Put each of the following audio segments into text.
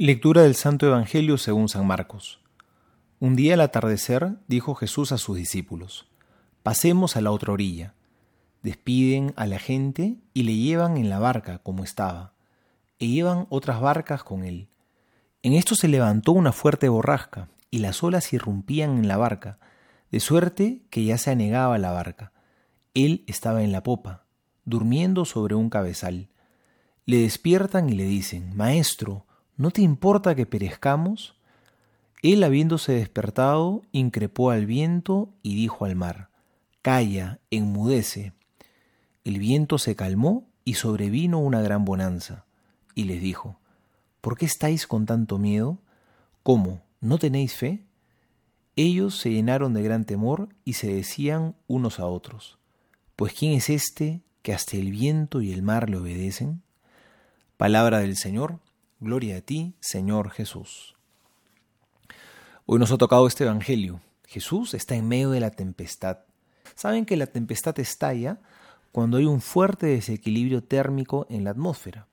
Lectura del Santo Evangelio según San Marcos. Un día al atardecer dijo Jesús a sus discípulos, Pasemos a la otra orilla. Despiden a la gente y le llevan en la barca como estaba, e llevan otras barcas con él. En esto se levantó una fuerte borrasca, y las olas irrumpían en la barca, de suerte que ya se anegaba la barca. Él estaba en la popa, durmiendo sobre un cabezal. Le despiertan y le dicen, Maestro, ¿no te importa que perezcamos? Él, habiéndose despertado, increpó al viento y dijo al mar, Calla, enmudece. El viento se calmó y sobrevino una gran bonanza. Y les dijo, ¿por qué estáis con tanto miedo? ¿Cómo? ¿No tenéis fe? Ellos se llenaron de gran temor y se decían unos a otros, Pues ¿quién es este que hasta el viento y el mar le obedecen? Palabra del Señor Gloria a ti, Señor Jesús. Hoy nos ha tocado este Evangelio. Jesús está en medio de la tempestad. Saben que la tempestad estalla cuando hay un fuerte desequilibrio térmico en la atmósfera.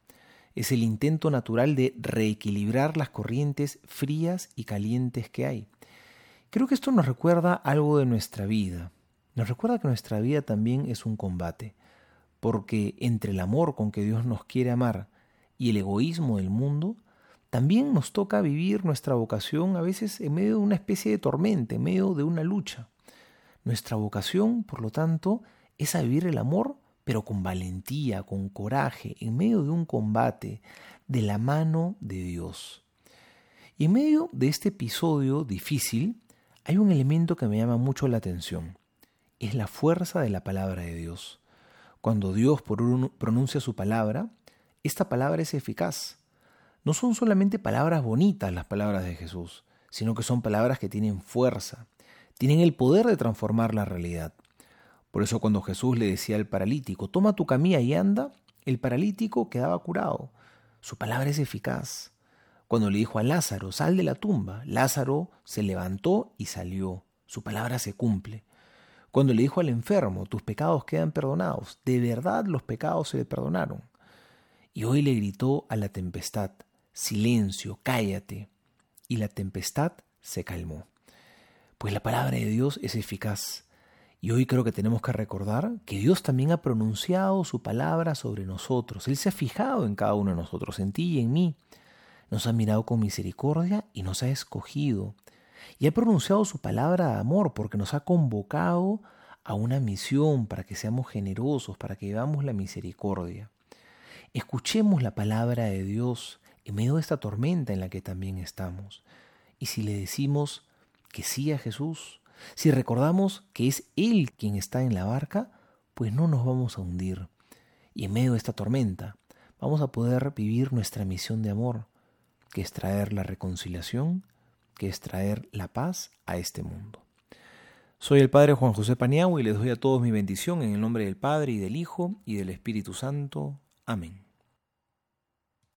Es el intento natural de reequilibrar las corrientes frías y calientes que hay. Creo que esto nos recuerda algo de nuestra vida. Nos recuerda que nuestra vida también es un combate, porque entre el amor con que Dios nos quiere amar y el egoísmo del mundo, también nos toca vivir nuestra vocación a veces en medio de una especie de tormenta, en medio de una lucha. Nuestra vocación, por lo tanto, es a vivir el amor, pero con valentía, con coraje, en medio de un combate, de la mano de Dios. Y en medio de este episodio difícil, hay un elemento que me llama mucho la atención. Es la fuerza de la palabra de Dios. Cuando Dios pronuncia su palabra, esta palabra es eficaz. No son solamente palabras bonitas las palabras de Jesús, sino que son palabras que tienen fuerza, tienen el poder de transformar la realidad. Por eso cuando Jesús le decía al paralítico, toma tu camilla y anda, el paralítico quedaba curado. Su palabra es eficaz. Cuando le dijo a Lázaro, sal de la tumba, Lázaro se levantó y salió. Su palabra se cumple. Cuando le dijo al enfermo, tus pecados quedan perdonados, de verdad los pecados se le perdonaron. Y hoy le gritó a la tempestad, silencio, cállate. Y la tempestad se calmó. Pues la palabra de Dios es eficaz. Y hoy creo que tenemos que recordar que Dios también ha pronunciado su palabra sobre nosotros. Él se ha fijado en cada uno de nosotros, en ti y en mí. Nos ha mirado con misericordia y nos ha escogido. Y ha pronunciado su palabra de amor porque nos ha convocado a una misión para que seamos generosos, para que vivamos la misericordia. Escuchemos la palabra de Dios en medio de esta tormenta en la que también estamos. Y si le decimos que sí a Jesús, si recordamos que es Él quien está en la barca, pues no nos vamos a hundir. Y en medio de esta tormenta vamos a poder vivir nuestra misión de amor, que es traer la reconciliación, que es traer la paz a este mundo. Soy el Padre Juan José Paniagua y les doy a todos mi bendición en el nombre del Padre y del Hijo y del Espíritu Santo. Amén.